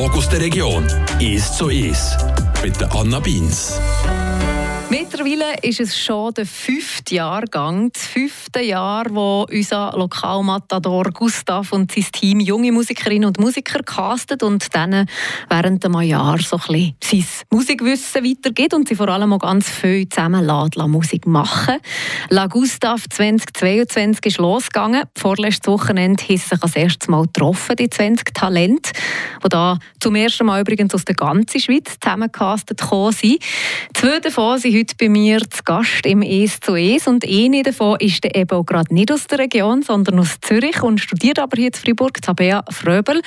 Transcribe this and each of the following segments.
Talk aus der Region. «Ist so ist» mit Anna Beins. Mittlerweile ist es schon der fünfte Jahrgang, das fünfte Jahr, wo unser Lokalmatador Gustav und sein Team junge Musikerinnen und Musiker castet und dann während einem Jahr so ein bisschen sein Musikwissen weitergeht und sie vor allem auch ganz viel zusammen Musik machen. La Gustav 2022 ist losgegangen. Vorletztes Wochenende haben sich als erstes Mal getroffen, die 20 Talente, die da zum ersten Mal übrigens aus der ganzen Schweiz zusammengecastet gekommen sind. Zwei davon sind heute bei mir zu Gast im «Es zu Es» und eine davon ist eben auch gerade nicht aus der Region, sondern aus Zürich und studiert aber hier in Freiburg, Tabea Fröbel.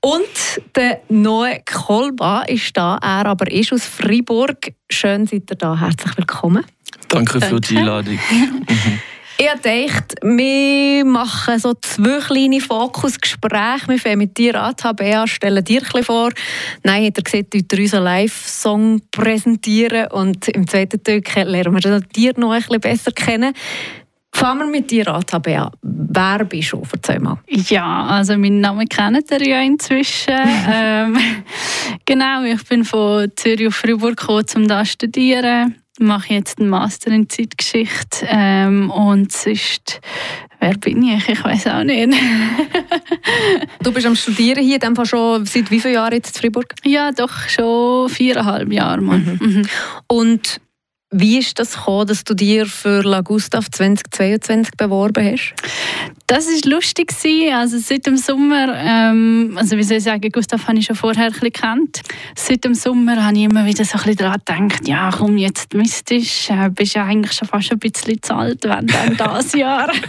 Und der neue Kolba ist da, er aber ist aus Freiburg. Schön seid ihr da, herzlich willkommen. Danke für die Einladung. Ich dachte, wir machen so zwei kleine Fokusgespräche. Wir fangen mit dir an, Tabea, stellen dir ein vor. Nein, hat er gesagt, heute unseren Live-Song präsentieren und im zweiten Teil lernen wir dir noch ein bisschen besser kennen. Fangen wir mit dir an, Tabea. Wer bist du? Erzähl mal. Ja, also meinen Namen kennt ihr ja inzwischen. ähm, genau, ich bin von Zürich auf Freiburg gekommen, um da zu studieren mache jetzt einen Master in Zeitgeschichte ähm, und sonst, wer bin ich? Ich weiß auch nicht. du bist am Studieren hier, in schon seit wie vielen Jahren jetzt in Freiburg? Ja, doch schon viereinhalb Jahre. Mhm. Mhm. Und wie ist das gekommen, dass du dir für La Gustav 2022 beworben hast? Das ist lustig Also seit dem Sommer, ähm, also wie soll ich sagen, Gustav habe ich schon vorher ein bisschen kennt. Seit dem Sommer habe ich immer wieder so ein bisschen daran gedacht, ja komm, jetzt mystisch, äh, bist ja eigentlich schon fast ein bisschen zu alt, wenn dann das Jahr.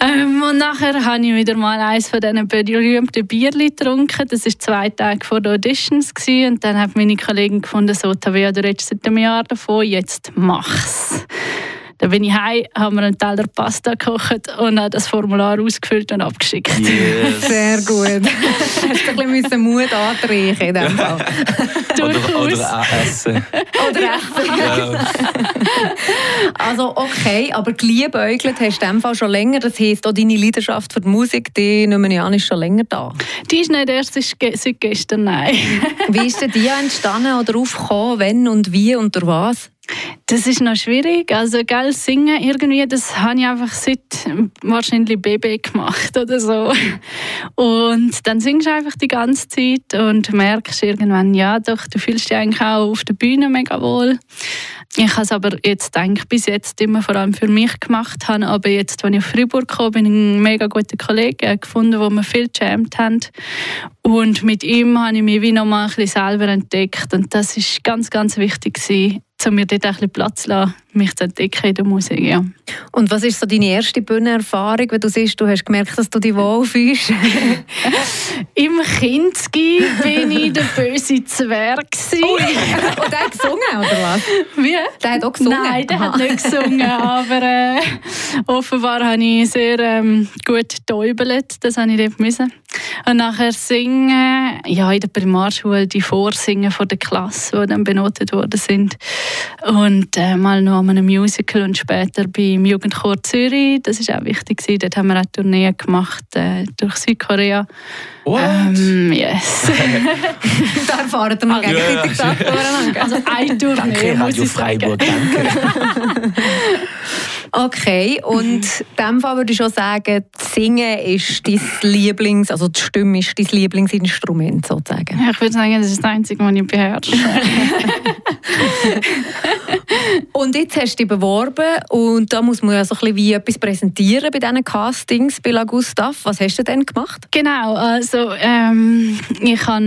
ähm, und nachher habe ich wieder mal eines von diesen berühmten Bierli getrunken. Das war zwei Tage vor den Auditions. Gewesen. Und dann hat meine Kollegin gefunden, so, Tavia, du redest seit einem Jahr davon, jetzt mach's. Dann bin ich heim, haben wir einen Teller Pasta gekocht und habe das Formular ausgefüllt und abgeschickt. Yes. Sehr gut. Hast du ein bisschen Mut antreichen in dem Fall. oder, oder auch essen. Oder essen. Ja. also okay, aber geliebäugelt hast du in dem Fall schon länger. Das heisst, auch deine Leidenschaft für die Musik, die nehme ich an, ist schon länger da. Die ist nicht erst seit gestern, nein. wie ist denn die entstanden oder aufgekommen? Wenn und wie und durch was? Das ist noch schwierig. Also, gell, singen irgendwie, das habe ich einfach seit wahrscheinlich Baby gemacht oder so. Und dann singst du einfach die ganze Zeit und merkst irgendwann, ja, doch, du fühlst dich eigentlich auch auf der Bühne mega wohl. Ich habe es aber jetzt eigentlich bis jetzt immer vor allem für mich gemacht habe, aber jetzt, als ich auf Freiburg kam, bin ich einen mega guten Kollegen gefunden, wo wir viel gejammt haben und mit ihm habe ich mich wie noch mal ein bisschen selber entdeckt und das ist ganz, ganz wichtig um mir dort ein bisschen Platz zu lassen, mich zu entdecken in der Musik. Ja. Und was ist so deine erste Bühnenerfahrung, wenn du siehst, du hast gemerkt, dass du dich wohlfühlst? Im Kindesgi bin ich der böse Zwerg. Oh, und der hat gesungen, oder was? Wie? Der hat auch gesungen? Nein, der Aha. hat nicht gesungen, aber äh, offenbar habe ich sehr ähm, gut getäubelt. Das habe ich dort müssen. Und nachher singen, ja, in der Primarschule die Vorsingen von der Klasse, die dann benotet worden sind. Und äh, mal noch an einem Musical und später beim Jugendchor Zürich. Das ist auch wichtig gewesen. Dort haben wir auch Tourneen gemacht äh, durch Südkorea. What? Ähm, yes. da erfahren wir noch gegenseitig Sachen Also ein Tournee, danke, muss Radio Freiburg, danke. Okay, und in dem Fall würde ich schon sagen, Singen ist dein Lieblings, also die Stimme ist dein Lieblingsinstrument sozusagen. Ja, ich würde sagen, das ist das Einzige, was ich beherrsche. und jetzt hast du dich beworben und da muss man ja so ein bisschen wie etwas präsentieren bei diesen Castings bei La Gustav. Was hast du denn gemacht? Genau, also ähm, ich habe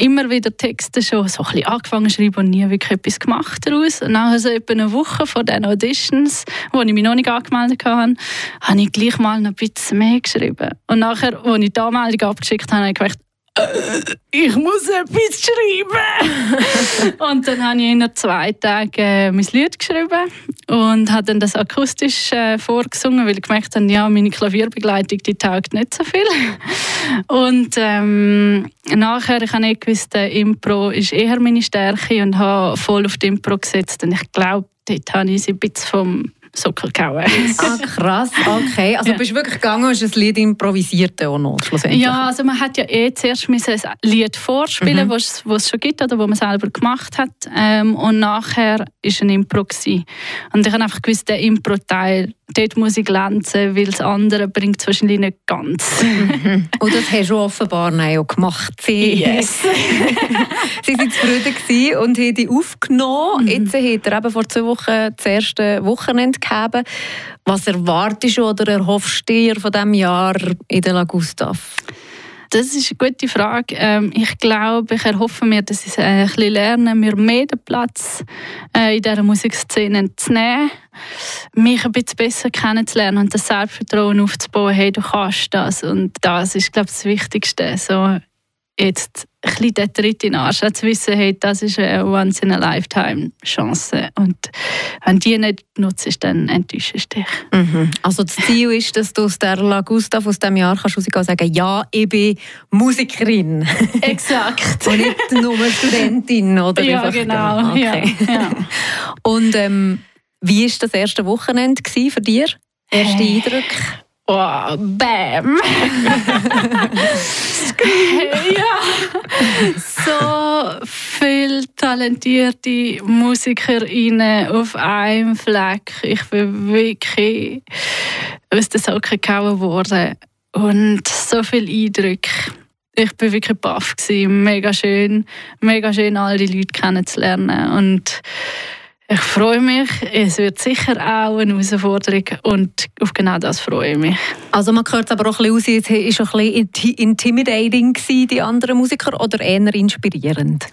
immer wieder Texte schon so ein bisschen angefangen zu schreiben und nie wirklich etwas gemacht daraus. Und so etwa eine Woche vor den Auditions, wo ich mich noch nicht angemeldet hatte, habe ich gleich mal noch ein bisschen mehr geschrieben. Und nachher, als ich die Anmeldung abgeschickt habe, habe ich gedacht, äh, ich muss etwas schreiben. und dann habe ich in zwei Tagen äh, mein Lied geschrieben und habe dann das akustisch äh, vorgesungen, weil ich gemerkt habe, ja, meine Klavierbegleitung, die taugt nicht so viel. Und ähm, nachher, ich habe nicht gewusst, Impro ist eher meine Stärke und habe voll auf die Impro gesetzt. Und ich glaube, dort habe ich sie ein bisschen vom Sockel gehauen. ah, krass, okay. Also Ja. bist du wirklich gegangen und hast ein Lied improvisiert auch noch, schlussendlich? Ja, also man hat ja eh zuerst müssen ein Lied vorspielen, Mhm. was es schon gibt oder wo man selber gemacht hat. Ähm, und nachher war ein Impro. Gewesen. Und ich habe einfach gewusst, der Impro-Teil, dort muss ich glänzen, weil das andere bringt es wahrscheinlich nicht ganz. Und das hast du offenbar auch gemacht. Sie, Yes. Sie waren zufrieden und haben die aufgenommen. Jetzt hat er eben vor zwei Wochen das erste Wochenende gegeben. Was erwartest du oder erhoffst du dir von diesem Jahr in der La Gustav? Das ist eine gute Frage. Ähm, ich glaube, ich erhoffe mir, dass ich äh, ein bisschen lerne, mir mehr den Platz äh, in dieser Musikszene zu nehmen, mich ein bisschen besser kennenzulernen und das Selbstvertrauen aufzubauen, hey, du kannst das. Und das ist, glaube ich, das Wichtigste. So, jetzt ein bisschen den Tritt in den Arsch, zu wissen, hey, das ist eine Once-in-a-Lifetime-Chance. Und wenn du die nicht nutzt, dann enttäuschst du dich. Also das Ziel ist, dass du aus der La Gustav aus diesem Jahr kannst rausgehen und sagen, ja, ich bin Musikerin Exakt. und nicht nur Studentin. Oder ja, genau. Okay. Ja, ja. Und ähm, wie war das erste Wochenende für dich? Erste Äh. Eindruck? Oh, bam! ja! So viele talentierte MusikerInnen auf einem Fleck. Ich bin wirklich aus den Socken gehauen worden. Und so viele Eindrücke. Ich war wirklich baff. Mega schön. Mega schön, all die Leute kennenzulernen. Und ich freue mich. Es wird sicher auch eine Herausforderung. Und auf genau das freue ich mich. Also man hört es aber auch ein bisschen aus, es war schon ein bisschen inti- intimidating, die anderen Musiker, oder eher inspirierend?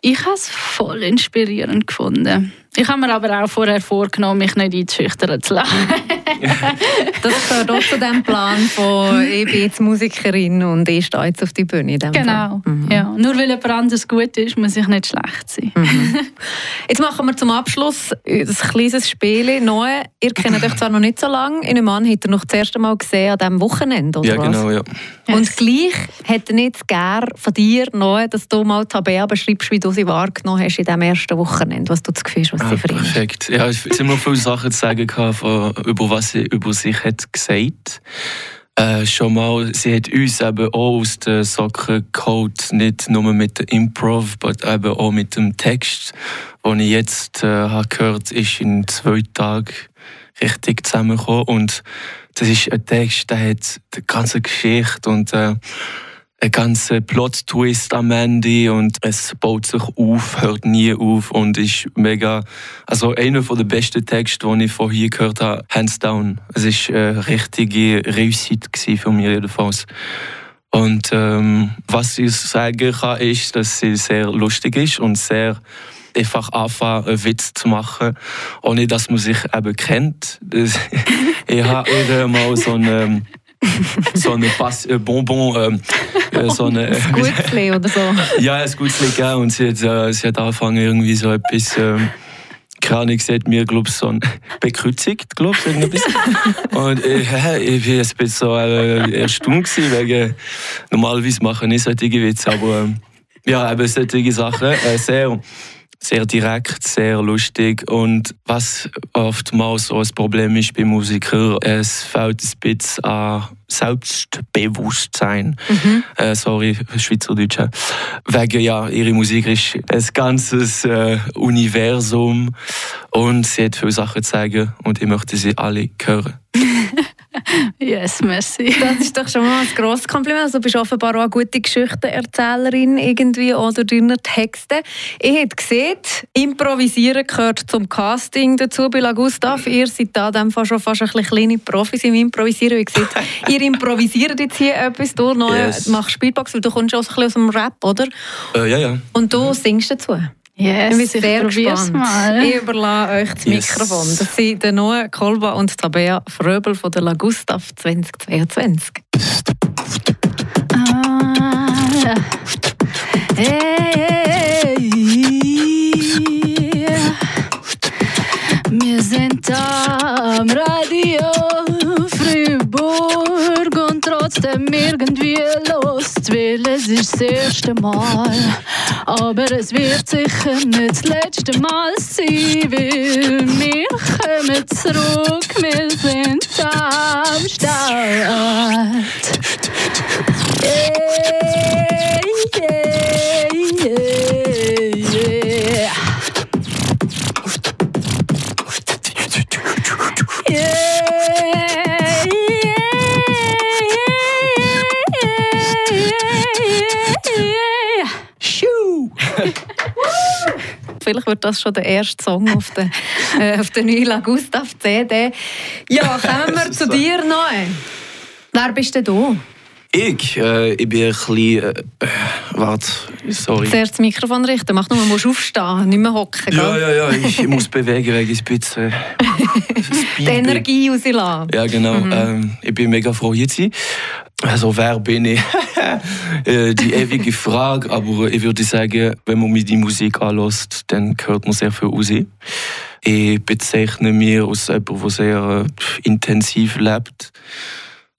Ich habe es voll inspirierend gefunden. Ich habe mir aber auch vorher vorgenommen, mich nicht einzuschüchtern zu lassen. Das gehört auch zu dem Plan von «Ich bin jetzt Musikerin und ich stehe jetzt auf die Bühne». in dem Genau. Mhm. Ja. Nur weil jemand anderes gut ist, muss ich nicht schlecht sein. Jetzt machen wir zum Abschluss ein kleines Spiel. Noe, ihr kennt euch zwar noch nicht so lange, in einem Mann habt ihr noch das erste Mal gesehen an diesem Wochenende, oder Ja, was? genau, ja. Und gleich hätte ich jetzt gerne von dir, Noe, dass du mal Tabea beschreibst, wie du sie wahrgenommen hast in diesem ersten Wochenende, was du das Gefühl hast, was sie für ihn perfekt. Ja, es sind noch viele Sachen zu sagen, von, über was sie über sich hat gesagt äh, Schon mal, sie hat uns eben auch aus den Socken geholt, nicht nur mit der Improv, aber eben auch mit dem Text, den ich jetzt äh, habe gehört ist in zwei Tagen richtig zusammengekommen. Und das ist ein Text, der hat die ganze Geschichte und äh, ein ganzer Plot-Twist am Ende und es baut sich auf, hört nie auf und ist mega, also einer der besten Texte, die ich von gehört habe, hands down. Es ist eine richtige gewesen für mich jedenfalls. Und ähm, was ich sagen kann, ist, dass sie sehr lustig ist und sehr einfach anfangen, einen Witz zu machen, ohne dass man sich eben kennt. Ich habe mal so eine so eine Pass äh, Bonbon, ähm, äh, so eine, Gutzli oder so. ja, gutes Lied gegeben und sie hat, äh, sie hat angefangen irgendwie so etwas, keine Ahnung, sie hat mir, glaube ich, so ein bekreuzigt, glaube ich, irgendetwas. und äh, ich jetzt ein bisschen so äh, erstaunt gewesen, wegen, normalerweise mache ich nicht solche Witze, aber ähm, ja, eben solche Sachen, äh, sehr, sehr direkt, sehr lustig und was oftmals so ein Problem ist bei Musikern, es fehlt ein bisschen an Selbstbewusstsein. Äh, sorry, Schweizerdeutsch. äh. Wegen, ja, ihre Musik ist ein ganzes äh, Universum und sie hat viele Sachen zu sagen und ich möchte sie alle hören. Yes, merci. Das ist doch schon mal ein grosses Kompliment. Also, du bist offenbar auch eine gute Geschichtenerzählerin irgendwie oder deiner Texte. Ich habe gesehen, Improvisieren gehört zum Casting dazu bei La Gustav. Ihr seid da dem Fall schon fast ein bisschen kleine Profis im Improvisieren. Wie gesagt, ihr improvisiert jetzt hier etwas, du Yes. machst Spielbox, weil du kommst auch so ein bisschen aus dem Rap, oder? Äh, ja, ja. Und du singst dazu. Yes, Ich bin sehr probier's gespannt. mal. Ich überlasse euch das Yes. Mikrofon. Das sind der Noah Kolba und Tabea Fröbel von der La Gustav 2022. Ah, hey, wir sind am ist das erste Mal. Aber es wird sicher nicht das letzte Mal sein, weil wir kommen zurück, wir sind am Start. Yeah, yeah, Vielleicht wird das schon der erste Song auf der, äh, auf der neuen Gustav CD. Ja, kommen wir zu dir noch. Wer bist denn du? Ich, äh, ich bin ein bisschen. Äh, äh, warte, sorry. Zuerst das Mikrofon richten. Mach nur, du musst aufstehen, nicht mehr hocken. Ja, ja, ja, ich, ich muss bewegen wegen ein bisschen. Die Energie rauslassen. Ja, genau. Mhm. Ähm, ich bin mega froh, hier zu sein. Also, wer bin ich? Äh, die ewige Frage, aber ich würde sagen, wenn man mir die Musik anlässt, dann hört man sehr viel raus. Ich bezeichne mich als jemand, der sehr äh, intensiv lebt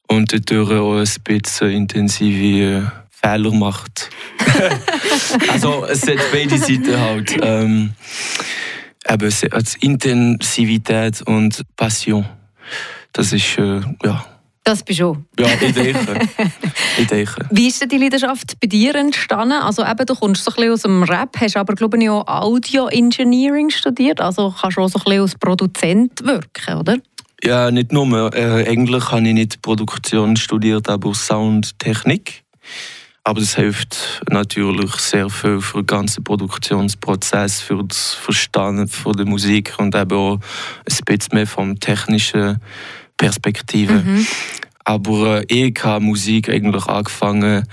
und dadurch auch ein bisschen intensive Fehler macht. also es hat beide Seiten halt. Ähm, eben, als Intensivität und Passion. Das ist, äh, ja. Das bist du. Ja, ich denke. ich denke. Wie ist denn die Leidenschaft bei dir entstanden? Also eben, du kommst so ein bisschen aus dem Rap, hast aber glaube ich auch Audio Engineering studiert, also kannst du auch so ein bisschen als Produzent wirken, oder? Ja, nicht nur. Äh, eigentlich habe ich nicht Produktion studiert, aber Soundtechnik. Aber das hilft natürlich sehr viel für den ganzen Produktionsprozess, für das Verstehen von der Musik und eben auch ein bisschen mehr vom technischen Perspektive. Mhm. Aber äh, ich habe Musik eigentlich angefangen,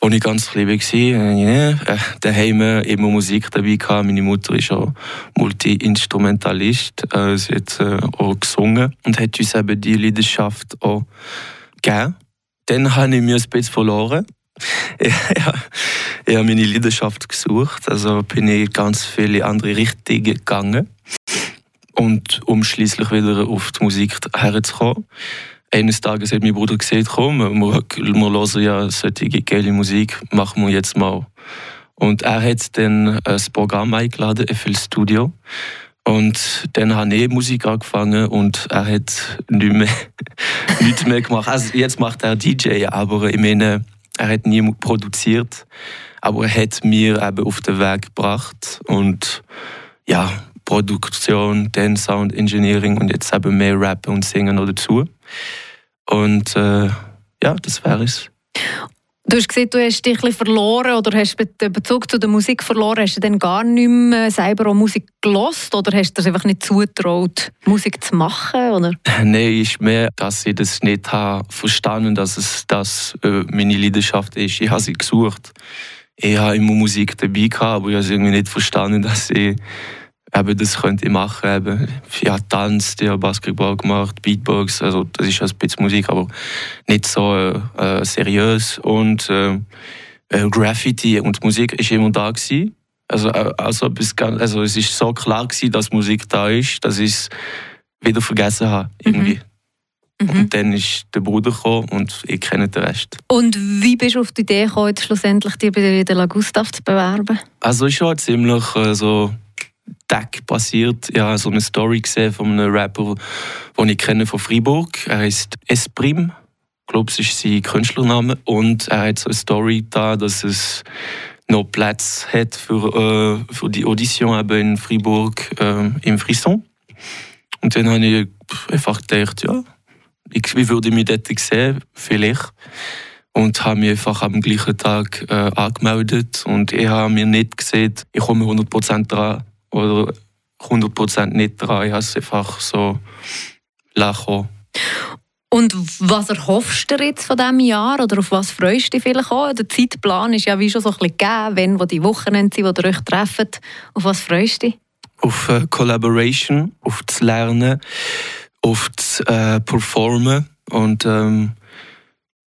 als ich ganz klein war. Ja, äh, daheim immer Musik dabei. Meine Mutter ist auch Multi-Instrumentalist. Äh, sie hat äh, auch gesungen und hat uns eben die Leidenschaft auch gegeben. Dann habe ich mich ein bisschen verloren. ich habe meine Leidenschaft gesucht. Also bin ich ganz viele andere Richtungen gegangen. Und um schließlich wieder auf die Musik herzukommen eines Tages hat mein Bruder gesagt, komm, wir, wir hören ja solche geile Musik, machen wir jetzt mal. Und er hat dann ein Programm eingeladen, FL Studio. Und dann habe ich Musik angefangen und er hat nicht mehr, nichts mehr gemacht. Also jetzt macht er DJ, aber ich meine, er hat nie produziert. Aber er hat mir eben auf den Weg gebracht. Und ja, Produktion, dann Sound Engineering und jetzt eben mehr Rappen und Singen noch dazu. Und äh, ja, das wäre es. Du hast gesagt, du hast dich ein verloren oder hast den Bezug zu der Musik verloren. Hast du dann gar nicht mehr selber auch Musik gelost oder hast du dir einfach nicht zugetraut, Musik zu machen? Oder? Nein, ist mehr, dass ich das nicht habe verstanden dass es das äh, meine Leidenschaft ist. Ich habe sie gesucht. Ich habe immer Musik dabei gehabt, aber ich habe irgendwie nicht verstanden, dass ich eben das könnte ich machen. Eben. Ich habe Tanz, ich habe Basketball gemacht, Beatbox, also das ist ein bisschen Musik, aber nicht so äh, äh seriös. Und äh, äh, Graffiti und Musik ist immer da gewesen. Also, äh, also, also es ist so klar gewesen, dass Musik da ist, dass ich es wieder vergessen habe, irgendwie. Mhm. Und dann ist der Bruder gekommen und ich kenne den Rest. Und wie bist du auf die Idee gekommen, schlussendlich dich bei der Gustav zu bewerben? Also ich war ziemlich äh, so Tag passiert. Ich habe so eine Story gesehen von einem Rapper, den ich kenne von Freiburg. Er heißt Esprim. Ich glaube, es ist sein Künstlername. Und er hat so eine Story da, dass es noch Platz hat für, äh, für die Audition eben in Freiburg äh, im Frisson. Und dann habe ich einfach gedacht, ja, ich, wie würde ich mich dort sehen? Vielleicht. Und habe mich einfach am gleichen Tag äh, angemeldet. Und ich habe mir nicht gesehen, ich komme 100% dran oder 100% nicht dran. Ich habe es einfach so lachen. Und was erhoffst du jetzt von diesem Jahr oder auf was freust du dich vielleicht auch? Der Zeitplan ist ja wie schon so ein bisschen gegeben, wenn wo die Wochenende sind, wo ihr euch trefft. Auf was freust du dich? Auf äh, Collaboration, auf das Lernen, auf das äh, Performen und ähm,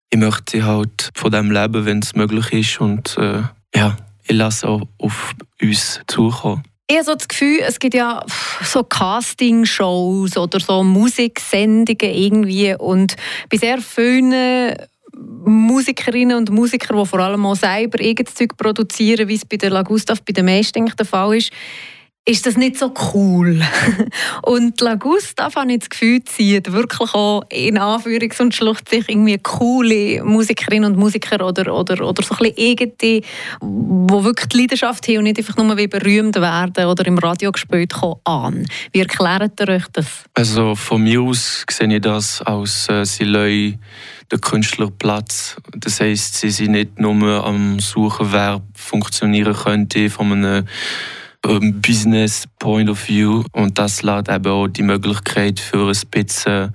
ich möchte halt von dem leben, wenn es möglich ist und äh, ja, ich lasse auch auf uns zukommen. Habe so das Gefühl, es gibt ja so Casting-Shows oder so Musiksendungen irgendwie. Und bei sehr vielen Musikerinnen und Musiker, die vor allem auch selber eigenes produzieren, wie es bei der La Gustav bei den meisten der Fall ist, ist das nicht so cool. und La Gustav, habe ich das Gefühl, zieht wirklich auch in Anführungs- und Schluchtzeichen irgendwie coole Musikerinnen und Musiker oder, oder, oder so ein bisschen eigene, die wirklich die Leidenschaft haben und nicht einfach nur wie berühmt werden oder im Radio gespielt kommen, an. Wie erklärt ihr euch das? Also von mir aus sehe ich das als äh, sie lassen den Künstlerplatz. Das heisst, sie sind nicht nur am Suchen, wer funktionieren könnte von einem Business Point of View und das lässt eben auch die Möglichkeit für ein bisschen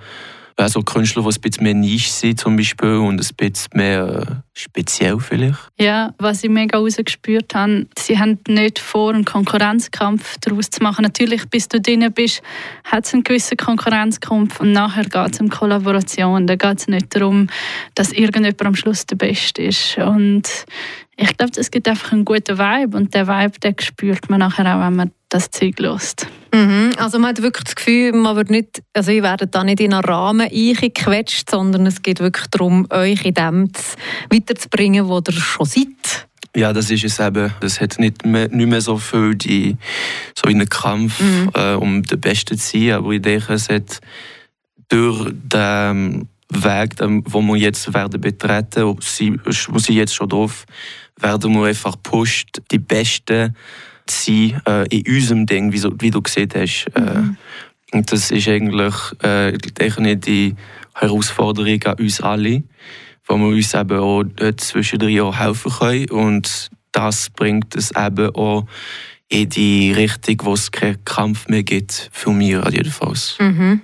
also Künstler, die ein bisschen mehr Nische sind zum Beispiel und ein bisschen mehr äh, speziell vielleicht. Ja, was ich mega rausgespürt habe, sie haben nicht vor, einen Konkurrenzkampf daraus zu machen. Natürlich, bis du drin bist, hat es einen gewissen Konkurrenzkampf und nachher geht es um Kollaboration. Da geht es nicht darum, dass irgendjemand am Schluss der Beste ist. Und ich glaube, es gibt einfach einen guten Vibe und der Vibe, den spürt man nachher auch, wenn man das Zeug lässt. Mhm. Also man hat wirklich das Gefühl, man wird nicht, also ihr werdet da nicht in einen Rahmen eingequetscht, sondern es geht wirklich darum, euch in dem weiterzubringen, wo ihr schon seid. Ja, das ist es eben. Das hat nicht mehr, nicht mehr so viel die, so in einen Kampf, mhm. äh, um der Beste zu sein, aber ich denke, es hat durch den Weg, den wir jetzt werden betreten, wo sie, wo sie jetzt schon drauf werden wir einfach pusht, die Besten zu sein äh, in unserem Ding, wie, so, wie du gesehen hast. Äh, mhm. und das ist eigentlich äh, die Herausforderung an uns alle, wo wir uns eben auch zwischendrin auch helfen können. Und das bringt es eben auch in die Richtung, wo es keinen Kampf mehr gibt, für mich jedenfalls. Mhm.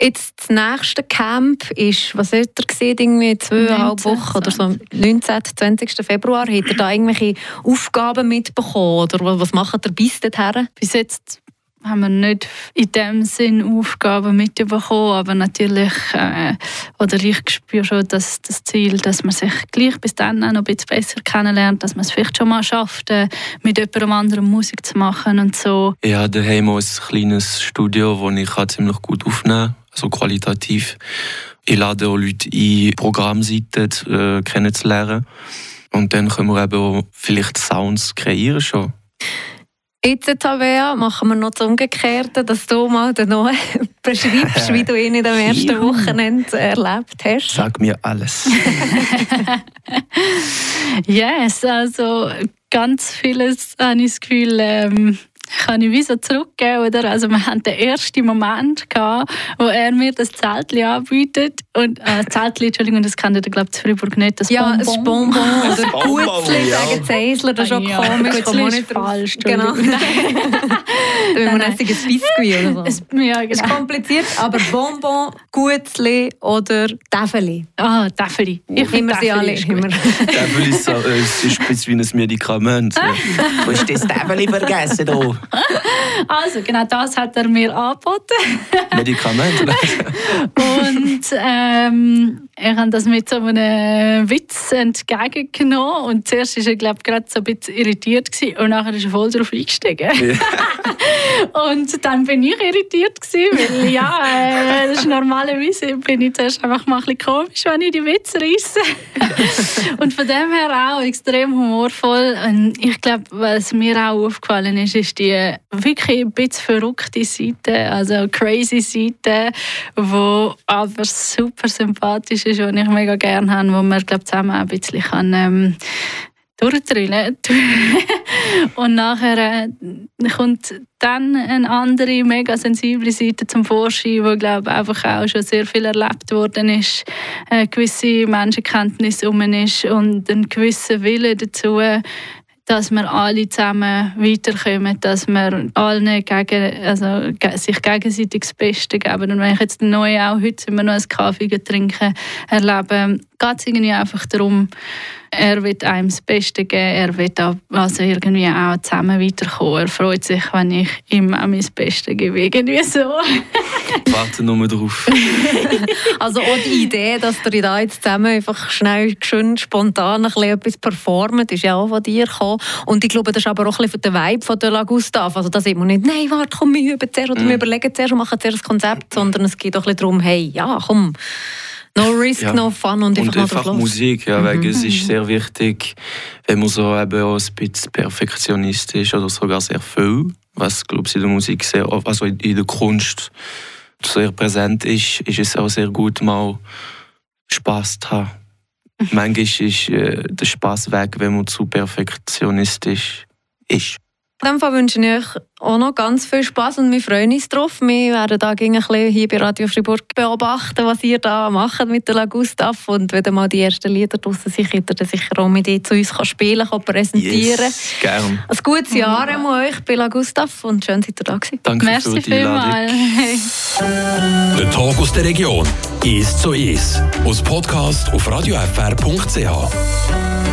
Jetzt das nächste Camp ist, was hat er gesehen, irgendwie zweieinhalb Wochen oder so, 19. 20. Februar. Hat er da irgendwelche Aufgaben mitbekommen oder was macht er bis dahin? Bis jetzt haben wir nicht in dem Sinn Aufgaben mitbekommen, aber natürlich, äh, oder ich spüre schon dass das Ziel, dass man sich gleich bis dann noch ein bisschen besser kennenlernt, dass man es vielleicht schon mal schafft, äh, mit jemandem anderen Musik zu machen und so. Ja, daheim haben ein kleines Studio, wo ich ziemlich gut aufnehmen kann, also qualitativ. Ich lade auch Leute ein, Programmseiten äh, kennenzulernen. Und dann können wir eben auch vielleicht Sounds kreieren schon. Jetzt, Tabea, machen wir noch das Umgekehrte, dass du mal den Noah beschreibst, wie du ihn in dem ersten Wochenende erlebt hast. Sag mir alles. yes, also ganz vieles habe ich das Gefühl, ähm, kann ich wie so zurückgeben, oder? Also wir hatten den ersten Moment gehabt, wo er mir das Zeltli anbietet und äh, Zeltli, Entschuldigung, das kennt ihr glaube ich Freiburg nicht, das Ja, Bonbon. ein Bonbon oder Gutzli, sagen Zeisler, das ist auch ja, komisch, man nicht falsch. Genau. Wenn man ein Biskuit oder so. Es, ja, genau. ist kompliziert, aber Bonbon, Gutzli oder Täfeli. Ah, Täfeli. Ich finde sie alle. Täfeli ist, äh, ist ein bisschen wie ein Medikament. Du hast das Täfeli vergessen hier. Also, genau das hat er mir angeboten. Medikamente? und ähm, er hat das mit so einem Witz entgegengenommen. Und zuerst war er, glaube ich, gerade so ein bisschen irritiert gewesen, und nachher ist er voll darauf eingestiegen. Und dann bin ich irritiert gewesen, weil ja, äh, das ist normalerweise bin ich zuerst einfach mal ein bisschen komisch, wenn ich die Witze reisse. und von dem her auch extrem humorvoll. Und ich glaube, was mir auch aufgefallen ist, ist die wirklich ein bisschen verrückte Seite, also crazy Seite, die aber super sympathisch ist und ich mega gerne habe, wo man glaub, zusammen ein bisschen kann, ähm, durchdrillen Und nachher äh, kommt dann eine andere, mega sensible Seite zum Vorschein, wo glaube einfach auch schon sehr viel erlebt worden ist, eine gewisse Menschenkenntnis um ist und ein gewisser Wille dazu, dass wir alle zusammen weiterkommen, dass wir allen gegen, also, sich gegenseitig das Beste geben. Und wenn ich jetzt neu auch heute wir noch einen Kaffee trinken erlebe, geht es irgendwie einfach darum, er wird einem das Beste geben, er wird auch, also irgendwie auch zusammen weiterkommen. Er freut sich, wenn ich ihm auch mein Bestes gebe, irgendwie so. Warte nur drauf. also auch die Idee, dass ihr da jetzt zusammen einfach schnell, schön, spontan ein bisschen etwas performt, ist ja auch von dir gekommen. Und ich glaube, das ist aber auch ein bisschen der Vibe von der La Gustav. Also da sieht man nicht, nein, warte, komm, wir üben zuerst oder mm. wir überlegen zuerst und machen zuerst das Konzept, sondern es geht auch ein bisschen darum, hey, ja, komm, No risk, ja. no fun und, und einfach, einfach Musik, ja, mhm. weil es ist sehr wichtig, wenn man so eben auch ein bisschen Perfektionist ist oder sogar sehr viel, was glaube ich in der Musik sehr, also in der Kunst sehr präsent ist, ist es auch sehr gut mal Spaß zu haben. Manchmal ist äh, der Spaß weg, wenn man zu perfektionistisch ist. In dem Fall wünsche ich euch auch noch ganz viel Spaß und wir freuen uns drauf. Wir werden da ein bisschen hier bei Radio Fribourg beobachten, was ihr da macht mit der La Gustav und wenn mal die ersten Lieder draussen sind, könnt ihr sicher auch mit ihr zu uns spielen, kann präsentieren. Yes, gern. Ein gutes Jahr an euch bei La Gustav und schön, dass ihr da gewesen. Danke Merci für die Einladung. Der Tag aus der Region ist so ist. Aus Podcast auf radiofr.ch.